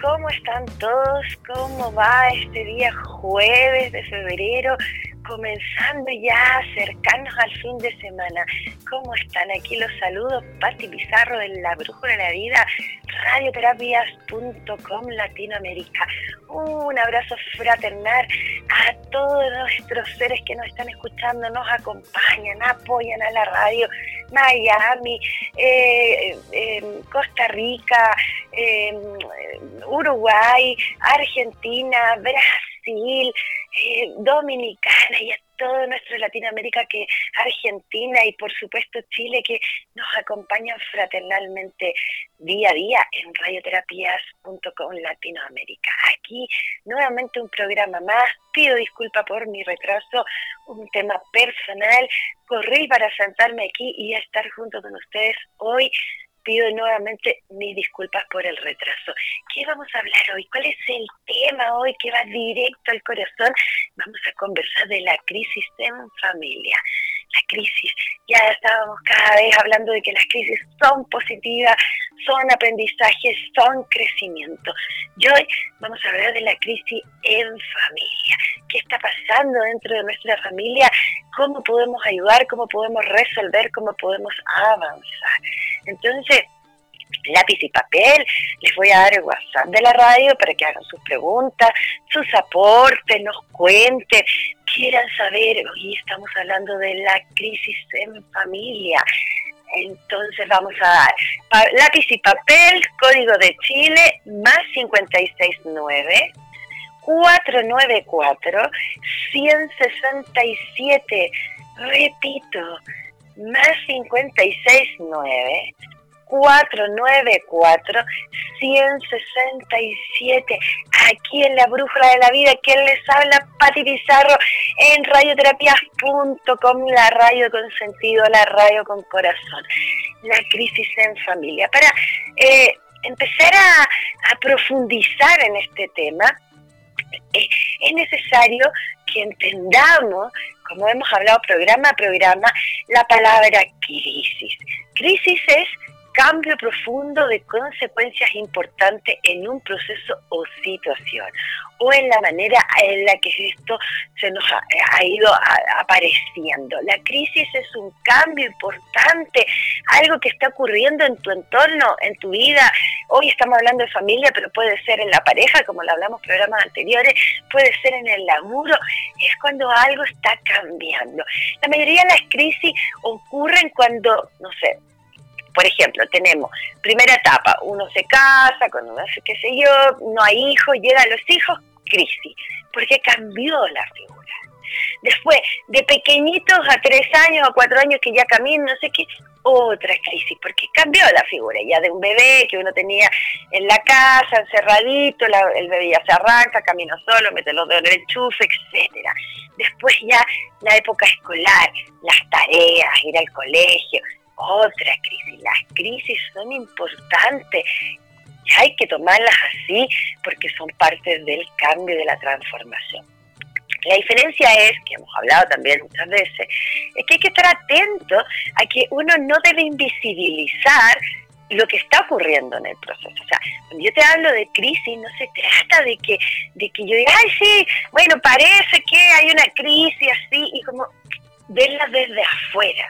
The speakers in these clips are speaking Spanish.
¿Cómo están todos? ¿Cómo va este día jueves de febrero? comenzando ya a acercarnos al fin de semana. ¿Cómo están? Aquí los saludos, Pati Pizarro de La Brújula de la Vida, radioterapias.com Latinoamérica. Un abrazo fraternal a todos nuestros seres que nos están escuchando, nos acompañan, apoyan a la radio. Miami, eh, Costa Rica, eh, Uruguay, Argentina, Brasil, eh, Dominicana y a todo nuestro Latinoamérica, que Argentina y por supuesto Chile, que nos acompañan fraternalmente día a día en radioterapias.com Latinoamérica. Aquí nuevamente un programa más. Pido disculpa por mi retraso, un tema personal. Corrí para sentarme aquí y estar junto con ustedes hoy pido nuevamente mis disculpas por el retraso. ¿Qué vamos a hablar hoy? ¿Cuál es el tema hoy que va directo al corazón? Vamos a conversar de la crisis en familia. La crisis, ya estábamos cada vez hablando de que las crisis son positivas, son aprendizajes, son crecimiento. Y hoy vamos a hablar de la crisis en familia. ¿Qué está pasando dentro de nuestra familia? ¿Cómo podemos ayudar? ¿Cómo podemos resolver? ¿Cómo podemos avanzar? Entonces, lápiz y papel, les voy a dar el WhatsApp de la radio para que hagan sus preguntas, sus aportes, nos cuenten, quieran saber, hoy estamos hablando de la crisis en familia. Entonces vamos a dar lápiz y papel, código de Chile, más 569 494 167. Repito, más 569 494 167 aquí en la brújula de la vida quien les habla Pati Pizarro en radioterapias.com la radio con sentido la radio con corazón. La crisis en familia. Para eh, empezar a, a profundizar en este tema eh, es necesario que entendamos, como hemos hablado programa a programa, la palabra crisis. Crisis es cambio profundo de consecuencias importantes en un proceso o situación, o en la manera en la que esto se nos ha, ido apareciendo. La crisis es un cambio importante, algo que está ocurriendo en tu entorno, en tu vida. Hoy estamos hablando de familia, pero puede ser en la pareja, como lo hablamos en programas anteriores, puede ser en el laburo, es cuando algo está cambiando. La mayoría de las crisis ocurren cuando, no sé, por ejemplo, tenemos primera etapa, uno se casa, cuando hace qué sé yo, no hay hijos, llegan los hijos, crisis, porque cambió la figura. Después, de pequeñitos a tres años o cuatro años que ya caminan, no sé qué, otra crisis, porque cambió la figura ya de un bebé que uno tenía en la casa, encerradito, el bebé ya se arranca, camina solo, mete los dedos en el enchufe, etcétera. Después ya la época escolar, las tareas, ir al colegio, otra crisis. Las crisis son importantes y hay que tomarlas así porque son parte del cambio, de la transformación. La diferencia es, que hemos hablado también muchas veces, es que hay que estar atento a que uno no debe invisibilizar lo que está ocurriendo en el proceso. O sea, cuando yo te hablo de crisis, no se trata de que, de que yo diga, ay, sí, bueno, parece que hay una crisis así, y como verla desde afuera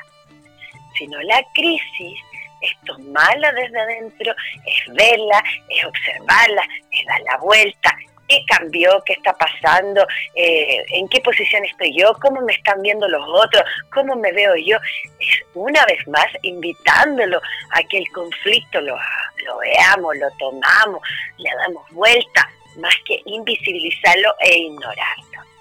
sino la crisis es tomarla desde adentro, es verla, es observarla, es dar la vuelta, qué cambió, qué está pasando, eh, en qué posición estoy yo, cómo me están viendo los otros, cómo me veo yo. Es una vez más invitándolo a que el conflicto lo, lo veamos, lo tomamos, le damos vuelta, más que invisibilizarlo e ignorarlo.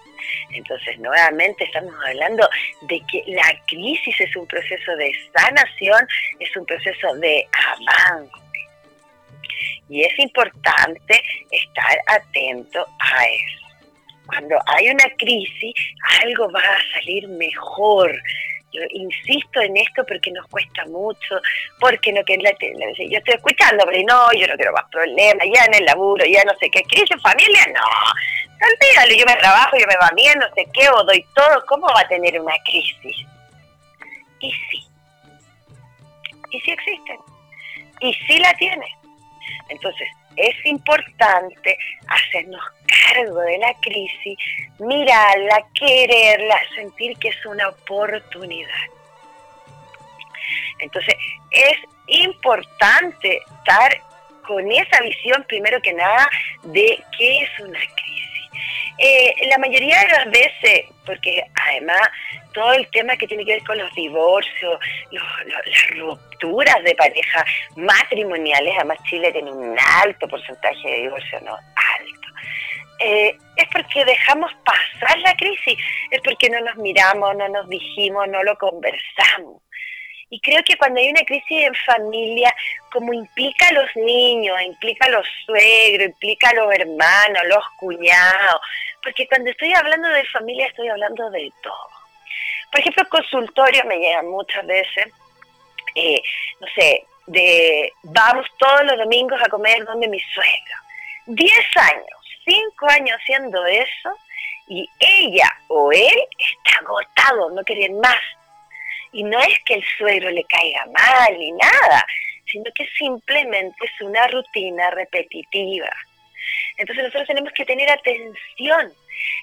Entonces, nuevamente estamos hablando de que la crisis es un proceso de sanación, es un proceso de avance. Y es importante estar atento a eso. Cuando hay una crisis, algo va a salir mejor, yo insisto en esto porque nos cuesta mucho, porque no que la, yo estoy escuchando, pero no, yo no quiero más problemas, ya en el laburo, ya no sé qué, crisis familia, no, olvídalo, yo me trabajo, yo me va bien, no sé qué, o doy todo, ¿cómo va a tener una crisis? Y sí, y sí existen, y sí la tiene. Entonces, es importante hacernos cargo de la crisis, mirarla, quererla, sentir que es una oportunidad. Entonces, es importante estar con esa visión, primero que nada, de qué es una crisis. Eh, la mayoría de las veces, porque además todo el tema que tiene que ver con los divorcios, las rupturas de pareja matrimoniales, además Chile tiene un alto porcentaje de divorcio, ¿no? Alto. Eh, es porque dejamos pasar la crisis, es porque no nos miramos, no nos dijimos, no lo conversamos. Y creo que cuando hay una crisis en familia, como implica a los niños, implica a los suegros, implica a los hermanos, los cuñados, porque cuando estoy hablando de familia estoy hablando de todo. Por ejemplo, consultorio me llegan muchas veces, eh, no sé, de vamos todos los domingos a comer donde mi suegra. Diez años, cinco años haciendo eso, y ella o él está agotado, no quieren más y no es que el suegro le caiga mal ni nada, sino que simplemente es una rutina repetitiva. Entonces nosotros tenemos que tener atención,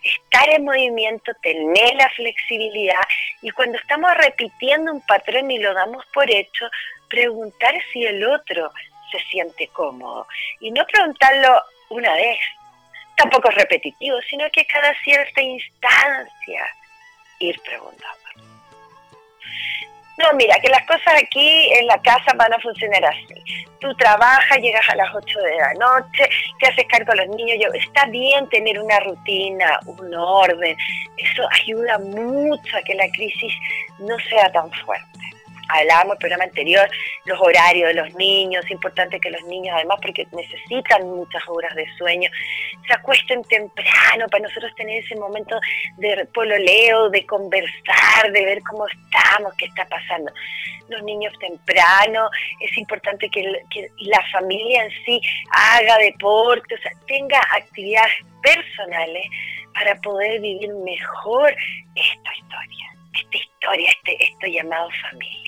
estar en movimiento, tener la flexibilidad y cuando estamos repitiendo un patrón y lo damos por hecho, preguntar si el otro se siente cómodo y no preguntarlo una vez, tampoco es repetitivo, sino que cada cierta instancia ir preguntando. No, mira, que las cosas aquí en la casa van a funcionar así. Tú trabajas, llegas a las 8 de la noche, te haces cargo de los niños. Yo, está bien tener una rutina, un orden. Eso ayuda mucho a que la crisis no sea tan fuerte hablábamos el programa anterior, los horarios de los niños, es importante que los niños además, porque necesitan muchas horas de sueño, se acuesten temprano para nosotros tener ese momento de pololeo, de conversar, de ver cómo estamos, qué está pasando. Los niños temprano, es importante que, que la familia en sí haga deporte, o sea, tenga actividades personales para poder vivir mejor esta historia esta historia, este, esto llamado familia.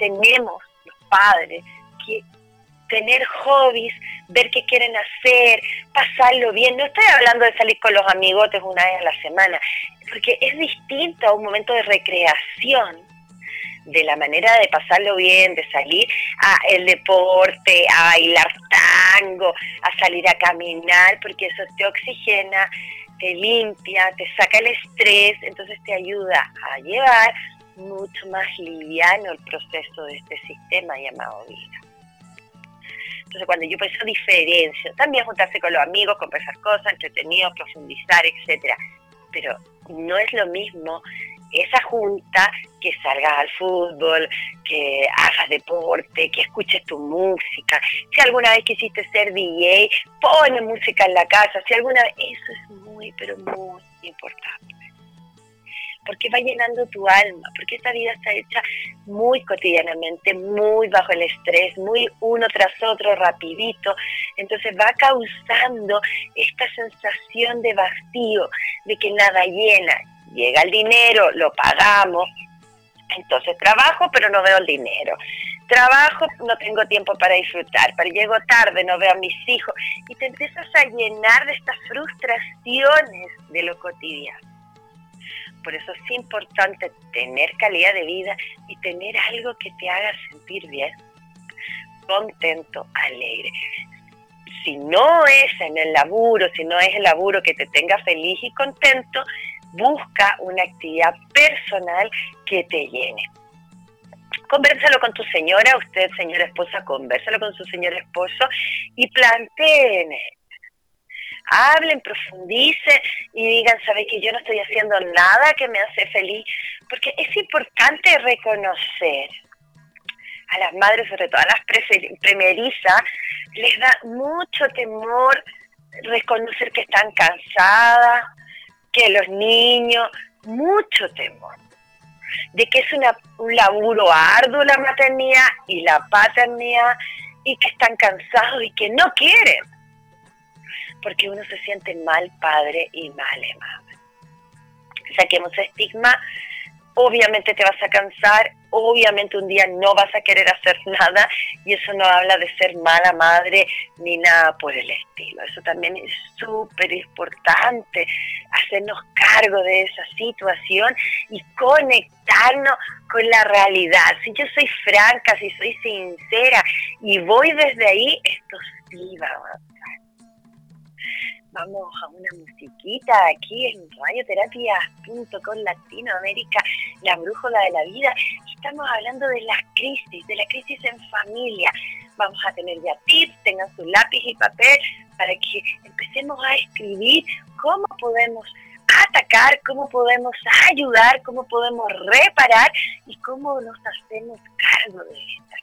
Tenemos los padres que tener hobbies, ver qué quieren hacer, pasarlo bien. No estoy hablando de salir con los amigotes una vez a la semana, porque es distinto a un momento de recreación, de la manera de pasarlo bien, de salir a el deporte, a bailar tango, a salir a caminar, porque eso te oxigena, te limpia, te saca el estrés, entonces te ayuda a llevar mucho más liviano el proceso de este sistema llamado vida. Entonces cuando yo pienso diferencia, también juntarse con los amigos, conversar cosas, entretenidos, profundizar, etcétera, pero no es lo mismo esa junta que salgas al fútbol, que hagas deporte, que escuches tu música. Si alguna vez quisiste ser DJ, pone música en la casa. Si alguna vez, eso es muy, pero muy importante. Porque va llenando tu alma, porque esta vida está hecha muy cotidianamente, muy bajo el estrés, muy uno tras otro, rapidito. Entonces va causando esta sensación de vacío, de que nada llena llega el dinero, lo pagamos, entonces trabajo pero no veo el dinero. Trabajo, no tengo tiempo para disfrutar, pero llego tarde, no veo a mis hijos y te empiezas a llenar de estas frustraciones de lo cotidiano. Por eso es importante tener calidad de vida y tener algo que te haga sentir bien, contento, alegre. Si no es en el laburo, si no es el laburo que te tenga feliz y contento, busca una actividad personal que te llene. Conversalo con tu señora, usted señora esposa, conversalo con su señor esposo y planteen hablen, profundicen y digan, sabes que yo no estoy haciendo nada que me hace feliz, porque es importante reconocer a las madres, sobre todo a las primerizas, les da mucho temor reconocer que están cansadas, que los niños, mucho temor, de que es una, un laburo arduo la maternidad y la paternidad y que están cansados y que no quieren, porque uno se siente mal padre y mal madre. Saquemos estigma obviamente te vas a cansar, obviamente un día no vas a querer hacer nada y eso no habla de ser mala madre ni nada por el estilo. Eso también es súper importante, hacernos cargo de esa situación y conectarnos con la realidad. Si yo soy franca, si soy sincera y voy desde ahí, esto sí va a vamos a una musiquita aquí en radioterapia.com Latinoamérica, la brújula de la vida. Estamos hablando de las crisis, de la crisis en familia. Vamos a tener ya tips, tengan su lápiz y papel para que empecemos a escribir cómo podemos atacar, cómo podemos ayudar, cómo podemos reparar y cómo nos hacemos cargo de esta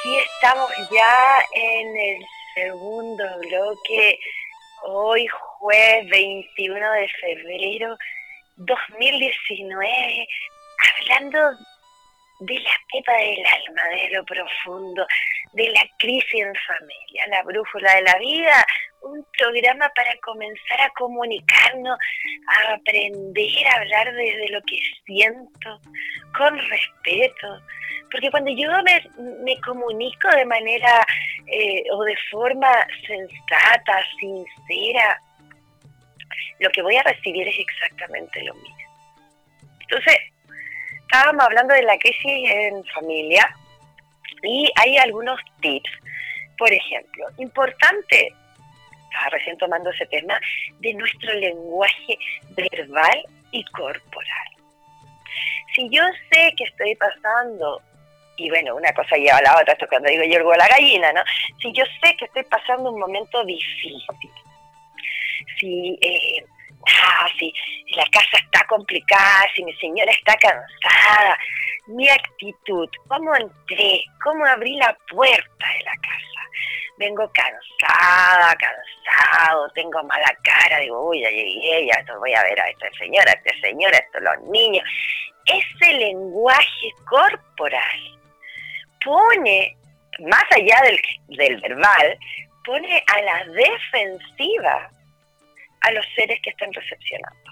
aquí estamos ya en el segundo bloque, hoy jueves 21 de febrero 2019, hablando de la pepa del alma, de lo profundo, de la crisis en familia, la brújula de la vida, un programa para comenzar a comunicarnos, a aprender a hablar desde lo que siento, con respeto. Porque cuando yo me, comunico de manera eh, o de forma sensata, sincera, lo que voy a recibir es exactamente lo mismo. Entonces, estábamos hablando de la crisis en familia y hay algunos tips. Por ejemplo, importante, estaba recién tomando ese tema, de nuestro lenguaje verbal y corporal. Si yo sé que estoy pasando, y bueno, una cosa lleva a la otra, esto cuando digo yo la gallina, ¿no? Si yo sé que estoy pasando un momento difícil, si eh, ah, si la casa está complicada, si mi señora está cansada, mi actitud, cómo entré, cómo abrí la puerta de la casa. Vengo cansada, cansado, tengo mala cara, digo, uy, ya llegué, ya voy a ver a esta señora, a esta señora, a estos los niños. Ese lenguaje corporal pone, más allá del, del verbal, pone a la defensiva a los seres que están recepcionando.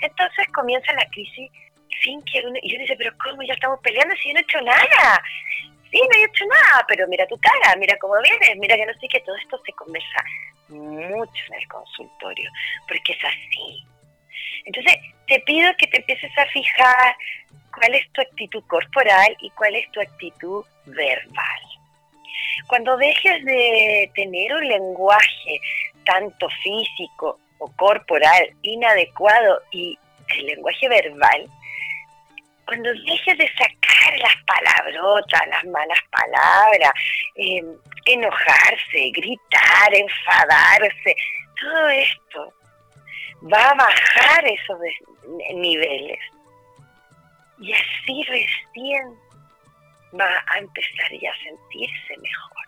Entonces comienza la crisis sin que uno, y uno dice, pero ¿cómo ya estamos peleando si yo no he hecho nada? Sí, no he hecho nada, pero mira tu cara, mira cómo vienes, mira que no sé que todo esto se conversa mucho en el consultorio, porque es así. Entonces, te pido que te empieces a fijar cuál es tu actitud corporal y cuál es tu actitud verbal. Cuando dejes de tener un lenguaje tanto físico o corporal inadecuado y el lenguaje verbal, cuando dejes de sacar las palabrotas, las malas palabras, em, enojarse, gritar, enfadarse, todo esto va a bajar esos niveles. Y así recién va a empezar ya a sentirse mejor.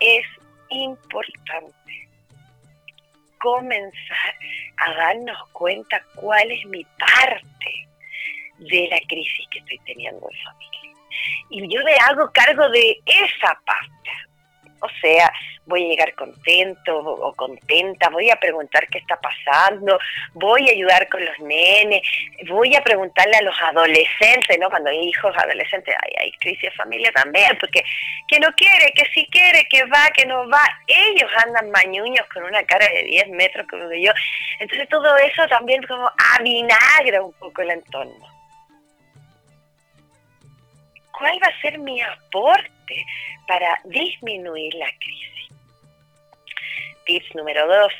Es importante comenzar a darnos cuenta cuál es mi parte de la crisis que estoy teniendo en familia. Y yo me hago cargo de esa parte. O sea, voy a llegar contento o contenta, voy a preguntar qué está pasando, voy a ayudar con los nenes, voy a preguntarle a los adolescentes, ¿no? Cuando hay hijos adolescentes, hay, hay crisis de familia también, porque que no quiere, que sí quiere, que va, que no va, ellos andan mañuños con una cara de 10 metros, como yo. Entonces todo eso también como avinagra un poco el entorno. ¿Cuál va a ser mi aporte para disminuir la crisis? Tips número dos.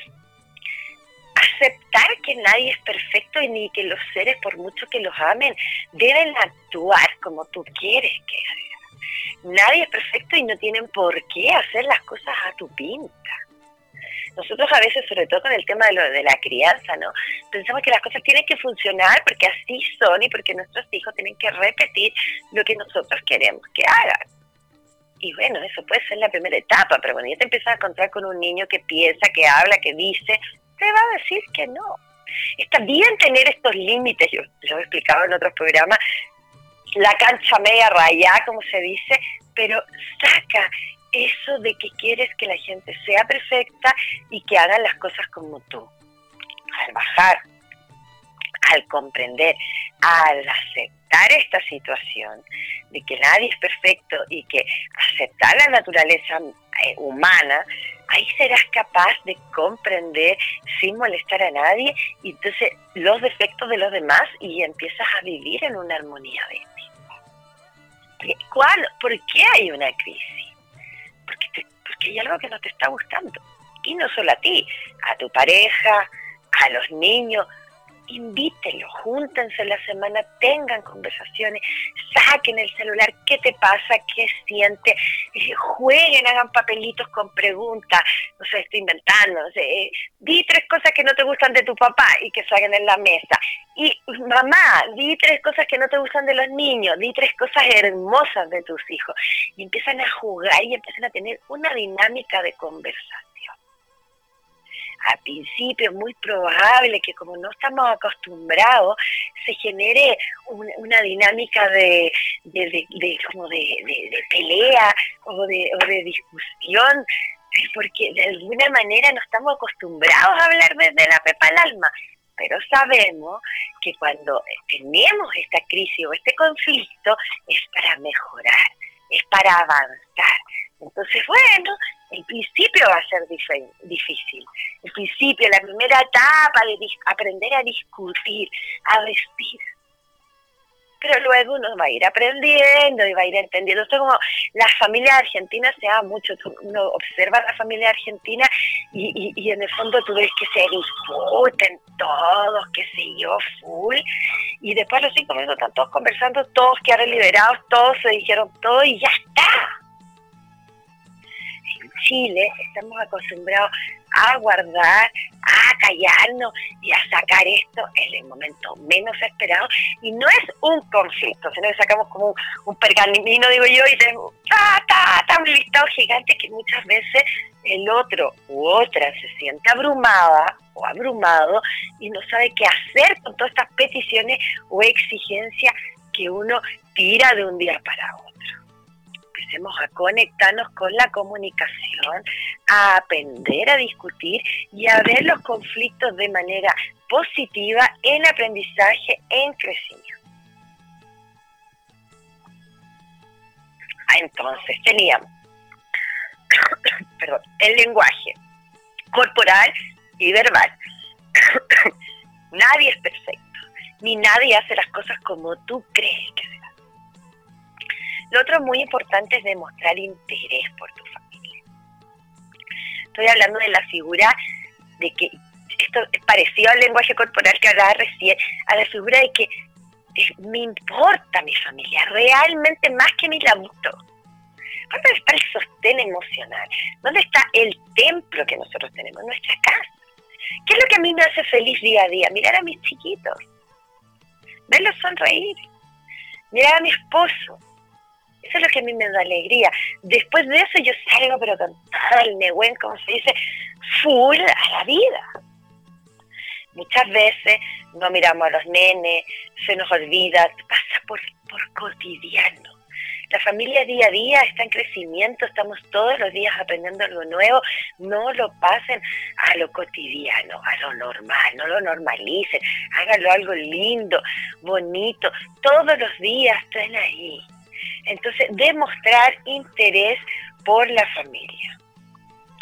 aceptar que nadie es perfecto y ni que los seres, por mucho que los amen, deben actuar como tú quieres que hagan. Nadie es perfecto y no tienen por qué hacer las cosas a tu pinta. Nosotros a veces, sobre todo con el tema de, lo, de la crianza, ¿no? Pensamos que las cosas tienen que funcionar porque así son y porque nuestros hijos tienen que repetir lo que nosotros queremos que hagan. Y bueno, eso puede ser la primera etapa, pero cuando ya te empiezas a encontrar con un niño que piensa, que habla, que dice, te va a decir que no. Está bien tener estos límites, yo lo he explicado en otros programas, la cancha media rayada, como se dice, pero saca eso de que quieres que la gente sea perfecta y que hagan las cosas como tú. Al bajar, al comprender, al aceptar esta situación de que nadie es perfecto y que aceptar la naturaleza eh, humana, ahí serás capaz de comprender sin molestar a nadie y entonces los defectos de los demás y empiezas a vivir en una armonía. ¿Por qué hay una crisis? Porque, porque hay algo que no te está gustando. Y no solo a ti, a tu pareja, a los niños, invítenlo, júntense la semana, tengan conversaciones, saquen el celular, qué te pasa, qué siente, eh, jueguen, hagan papelitos con preguntas, no sé, estoy inventando, eh, di tres cosas que no te gustan de tu papá y que salgan en la mesa. Y mamá, di tres cosas que no te gustan de los niños, di tres cosas hermosas de tus hijos. Y empiezan a jugar y empiezan a tener una dinámica de conversación al principio muy probable que como no estamos acostumbrados, se genere una dinámica de, como de, pelea o de, discusión, porque de alguna manera no estamos acostumbrados a hablar desde la pepa al alma. Pero sabemos que cuando tenemos esta crisis o este conflicto es para mejorar, es para avanzar. Entonces, bueno, el principio va a ser difícil. El principio, la primera etapa de aprender a discutir, a decir. Pero luego uno va a ir aprendiendo y va a ir entendiendo. Esto como la familia argentina se da mucho. Uno observa la familia argentina y, en el fondo tú ves que se discuten todos, qué sé yo, full. Y después los cinco minutos están todos conversando, todos quedaron liberados, todos se dijeron todo y ya está Chile estamos acostumbrados a guardar, a callarnos y a sacar esto en el momento menos esperado. Y no es un conflicto, sino que sacamos como un, pergamino, digo yo, y tenemos ta, ta, ta, un listado gigante que muchas veces el otro u otra se siente abrumada o abrumado y no sabe qué hacer con todas estas peticiones o exigencias que uno tira de un día para otro a conectarnos con la comunicación, a aprender a discutir y a ver los conflictos de manera positiva en aprendizaje, en crecimiento. Entonces teníamos perdón, el lenguaje corporal y verbal. nadie es perfecto, ni nadie hace las cosas como tú crees que lo otro muy importante es demostrar interés por tu familia. Estoy hablando de la figura de que esto es parecido al lenguaje corporal que hablaba recién, a la figura de que me importa mi familia, realmente más que mi laburo. ¿Dónde está el sostén emocional? ¿Dónde está el templo que nosotros tenemos, nuestra casa? ¿Qué es lo que a mí me hace feliz día a día? Mirar a mis chiquitos, verlos sonreír, mirar a mi esposo, eso es lo que a mí me da alegría. Después de eso yo salgo, pero con todo el neguen, como se dice, full a la vida. Muchas veces no miramos a los nenes, se nos olvida, pasa por, por cotidiano. La familia día a día está en crecimiento, estamos todos los días aprendiendo algo nuevo. No lo pasen a lo cotidiano, a lo normal, no lo normalicen, háganlo algo lindo, bonito. Todos los días estén ahí. Entonces, demostrar interés por la familia.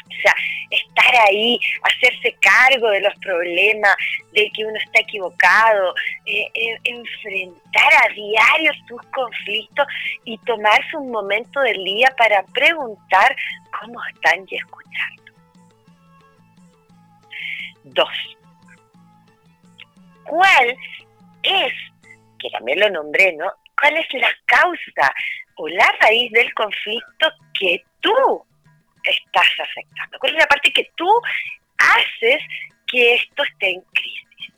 O sea, estar ahí, hacerse cargo de los problemas, de que uno está equivocado, eh, eh, enfrentar a diario sus conflictos y tomarse un momento del día para preguntar cómo están y escuchando. Dos, cuál es, que también lo nombré, ¿no? ¿Cuál es la causa o la raíz del conflicto que tú estás afectando? ¿Cuál es la parte que tú haces que esto esté en crisis?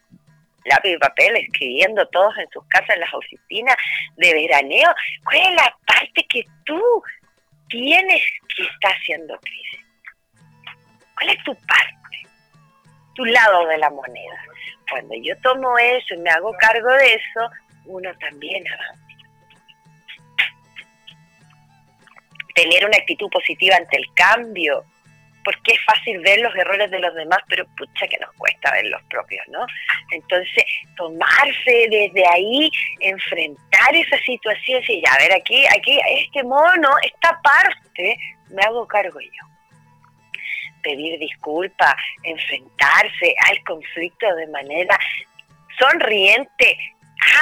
lápiz y papel, escribiendo todos en sus casas, en las oficinas de veraneo. ¿Cuál es la parte que tú tienes que estar haciendo crisis? ¿Cuál es tu parte? Tu lado de la moneda. Cuando yo tomo eso y me hago cargo de eso, uno también avanza. Tener una actitud positiva ante el cambio, porque es fácil ver los errores de los demás, pero pucha que nos cuesta ver los propios, ¿no? Entonces, tomarse desde ahí, enfrentar esa situación, y ya, a ver, aquí, aquí, este mono, esta parte, me hago cargo yo. Pedir disculpas, enfrentarse al conflicto de manera sonriente,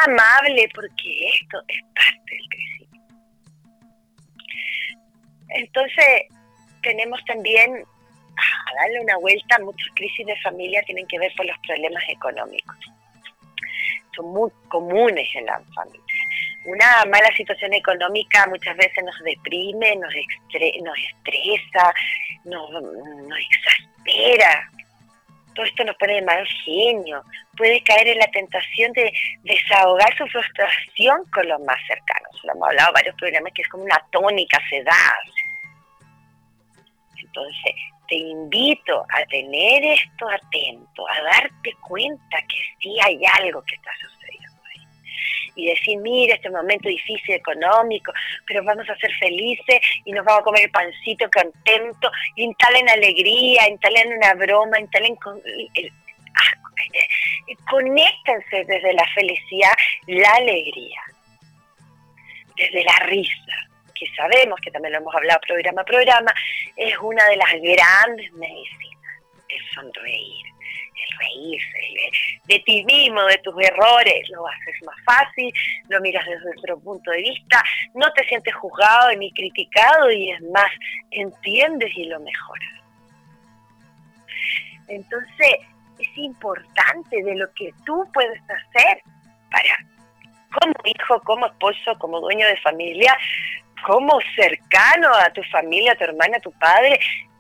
amable, porque esto es parte del crecimiento. Entonces, tenemos también a darle una vuelta, muchas crisis de familia tienen que ver con los problemas económicos. Son muy comunes en la familia. Una mala situación económica muchas veces nos deprime, nos, nos estresa, nos, nos exaspera. Todo esto nos pone de mal genio. Puede caer en la tentación de desahogar su frustración con los más cercanos. Lo hemos hablado varios programas que es como una tónica, se da. Entonces, te invito a tener esto atento, a darte cuenta que sí hay algo que está sucediendo. Y decir, mira, este momento difícil económico, pero vamos a ser felices y nos vamos a comer el pancito contento, instalen alegría, instalen una broma, instalen con, eh, conéctense desde la felicidad, la alegría, desde la risa sabemos, que también lo hemos hablado programa a programa, es una de las grandes medicinas, el sonreír, el reírse, de ti mismo, de tus errores, lo haces más fácil, lo miras desde otro punto de vista, no te sientes juzgado ni criticado y es más, entiendes y lo mejoras. Entonces, es importante de lo que tú puedes hacer para, como hijo, como esposo, como dueño de familia, como cercano a tu familia, a tu hermana, a tu padre,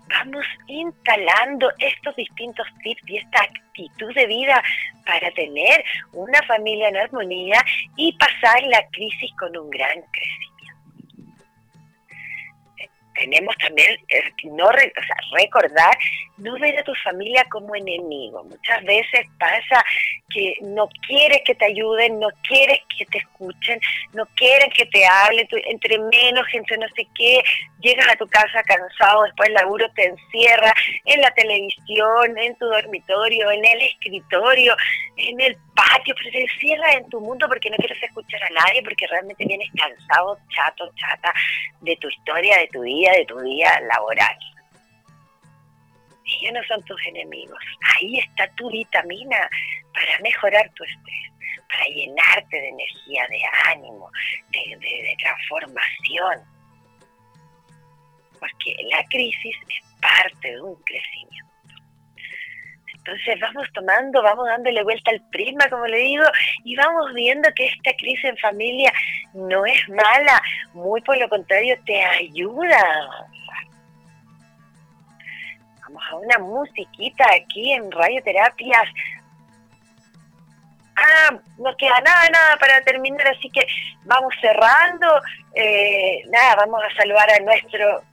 vamos instalando estos distintos tips y esta actitud de vida para tener una familia en armonía y pasar la crisis con un gran crecimiento. Tenemos también eh, no recordar, no ver a tu familia como enemigo. Muchas veces pasa que no quieres que te ayuden, no quieres que te escuchen, no quieren que te hablen, entre menos gente no sé qué, llegas a tu casa cansado, después el laburo te encierra en la televisión, en tu dormitorio, en el escritorio, en el patio, pero te encierra en tu mundo porque no quieres escuchar a nadie, porque realmente vienes cansado, chato, chata de tu historia, de tu vida de tu día laboral. Ellos no son tus enemigos. Ahí está tu vitamina para mejorar tu estrés, para llenarte de energía, de ánimo, de, transformación. Porque la crisis es parte de un crecimiento. Entonces vamos tomando, vamos dándole vuelta al prisma, como le digo, y vamos viendo que esta crisis en familia no es mala, muy por lo contrario, te ayuda A una musiquita aquí en Radioterapias. Ah, no queda nada, nada para terminar, así que vamos cerrando. Eh, nada, vamos a saludar a nuestro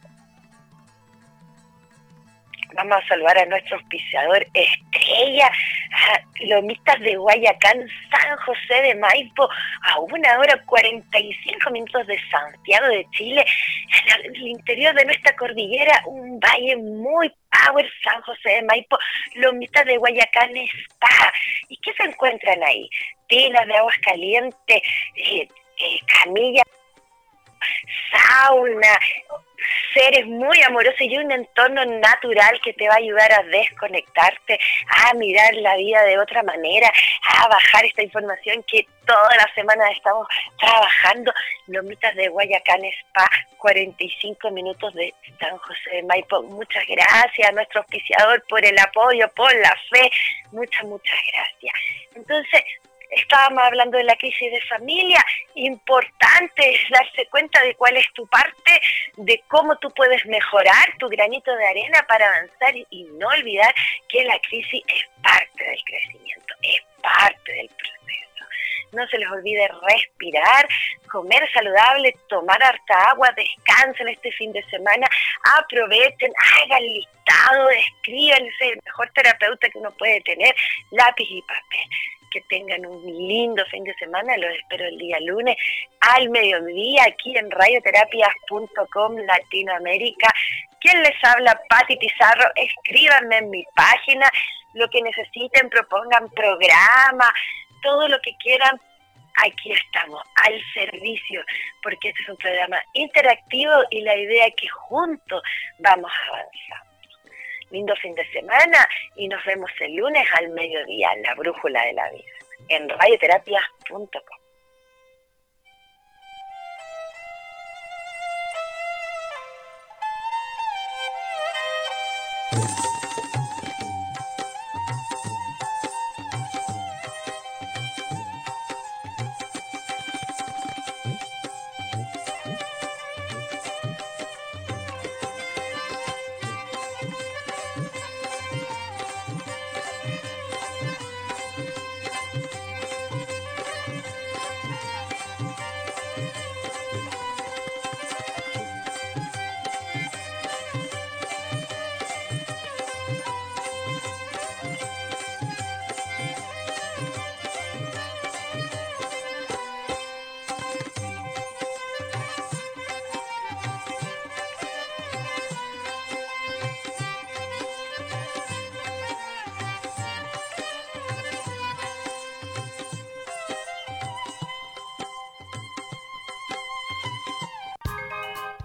Vamos a saludar a nuestro auspiciador estrella, a Lomitas de Guayacán, San José de Maipo, a una hora 45 minutos de Santiago de Chile, en el interior de nuestra cordillera, un valle muy power, San José de Maipo, Lomitas de Guayacán Spa. ¿Y qué se encuentran ahí? Tinas de aguas calientes, eh, eh, camillas sauna, seres muy amorosos y un entorno natural que te va a ayudar a desconectarte, a mirar la vida de otra manera, a bajar esta información que toda la semana estamos trabajando. Lomitas de Guayacán Spa, 45 minutos de San José de Maipo. Muchas gracias a nuestro auspiciador por el apoyo, por la fe. Muchas, muchas gracias. Entonces, estábamos hablando de la crisis de familia, importante es darse cuenta de cuál es tu parte, de cómo tú puedes mejorar tu granito de arena para avanzar y no olvidar que la crisis es parte del crecimiento, es parte del proceso. No se les olvide respirar, comer saludable, tomar harta agua, descansen este fin de semana, aprovechen, hagan listado, escríbanse, el mejor terapeuta que uno puede tener, lápiz y papel que tengan un lindo fin de semana. Los espero el día lunes al mediodía aquí en radioterapias.com Latinoamérica. ¿Quién les habla? Patti Pizarro. Escríbanme en mi página lo que necesiten, propongan programa, todo lo que quieran. Aquí estamos, al servicio, porque este es un programa interactivo y la idea es que juntos vamos a avanzar lindo fin de semana y nos vemos el lunes al mediodía en la brújula de la vida en radioterapias.com.